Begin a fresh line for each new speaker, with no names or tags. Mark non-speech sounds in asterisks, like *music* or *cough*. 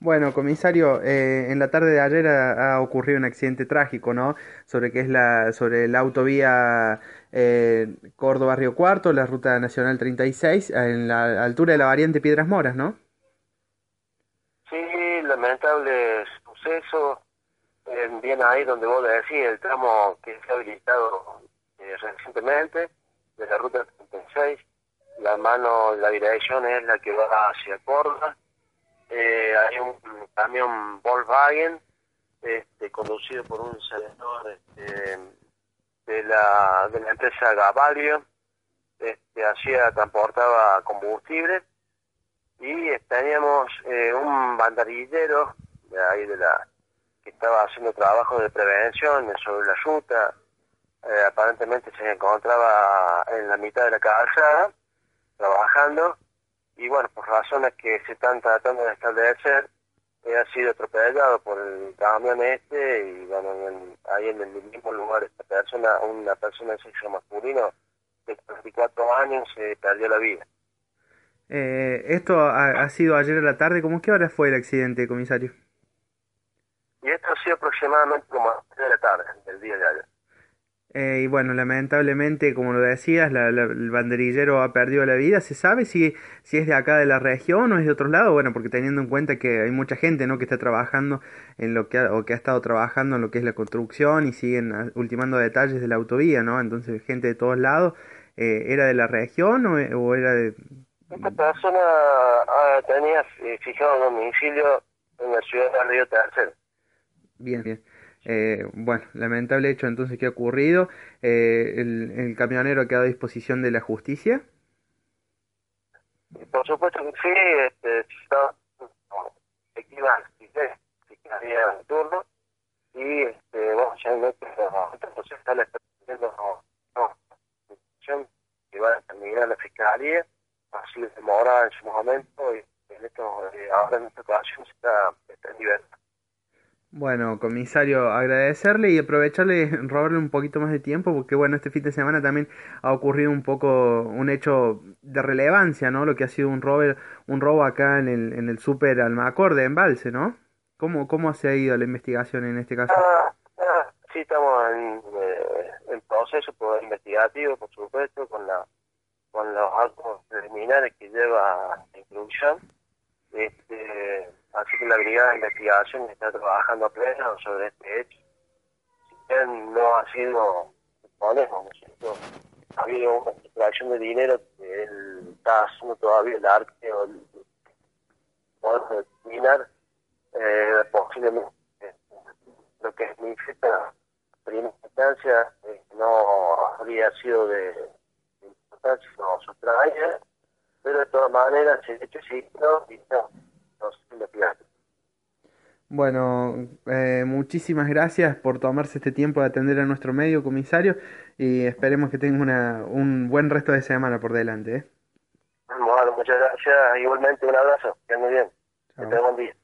Bueno, comisario, eh, en la tarde de ayer ha, ha, ocurrido un accidente trágico, ¿no? Sobre que es la sobre la autovía eh, Córdoba Río Cuarto, la ruta nacional 36, en la altura de la variante Piedras Moras, ¿no?
Sí, lamentable suceso. Eh, bien ahí donde vos decís, el tramo que se ha habilitado eh, recientemente de la ruta 36, la mano, la dirección es la que va hacia Córdoba. Eh, hay un camión Volkswagen este, conducido por un senador este, de la de la empresa Gavalio este, hacía transportaba combustible. Y teníamos eh, un bandarillero de ahí de la que estaba haciendo trabajo de prevención sobre la ruta eh, aparentemente se encontraba en la mitad de la calzada trabajando y bueno, por razones que se están tratando de establecer, eh, ha sido atropellado por el camión este y bueno, ahí en el mismo lugar esta persona, una persona de sexo masculino de 34 años se perdió la vida.
Eh, esto ha, ha, sido ayer a la tarde, ¿cómo qué hora fue el accidente, comisario?
Y esto ha sido aproximadamente como a las 3 de la tarde, del día de ayer.
Eh, y bueno, lamentablemente, como lo decías, la, la, el banderillero ha perdido la vida. ¿Se sabe si, si es de acá de la región o es de otro lado? Bueno, porque teniendo en cuenta que hay mucha gente ¿no? que está trabajando en lo que ha, o que ha estado trabajando en lo que es la construcción y siguen ultimando detalles de la autovía, ¿no? Entonces, gente de todos lados, eh, ¿era de la región o, o era de...?
Esta persona ah, tenía fijado domicilio en la ciudad de Río Tercero.
Bien, bien. Eh, bueno, lamentable hecho entonces que ha ocurrido. Eh, el, ¿El camionero ha quedado a disposición de la justicia?
Por supuesto que sí, este, está efectiva en turno y este, bueno, ya en este momento está estableciendo no, que va a determinar la fiscalía, así demora en su momento y en esto, eh, ahora en esta ocasión está en libertad.
Bueno, comisario, agradecerle y aprovecharle, *laughs* robarle un poquito más de tiempo, porque bueno, este fin de semana también ha ocurrido un poco un hecho de relevancia, ¿no? Lo que ha sido un robo, un robo acá en el, en el súper Almacor de Embalse, ¿no? ¿Cómo, ¿Cómo se ha ido la investigación en este caso?
Ah, ah, sí, estamos en, eh, en proceso por investigativo, por supuesto, con la con los actos preliminares que lleva la instrucción. Este, así que la brigada de investigación está trabajando a pleno sobre este hecho. Si bien no ha sido, suponemos, ¿no es cierto? Ha habido una extracción de dinero que él está haciendo todavía el arte o el poder determinar eh, posiblemente lo que significa primera instancia eh, no habría sido de, de importancia no sustraída, pero de todas maneras el hecho sí no, y no
bueno, eh, muchísimas gracias por tomarse este tiempo de atender a nuestro medio, comisario, y esperemos que tenga una, un buen resto de semana por delante. ¿eh?
Bueno, muchas gracias. Igualmente, un abrazo. Que ande bien. Que tenga buen día.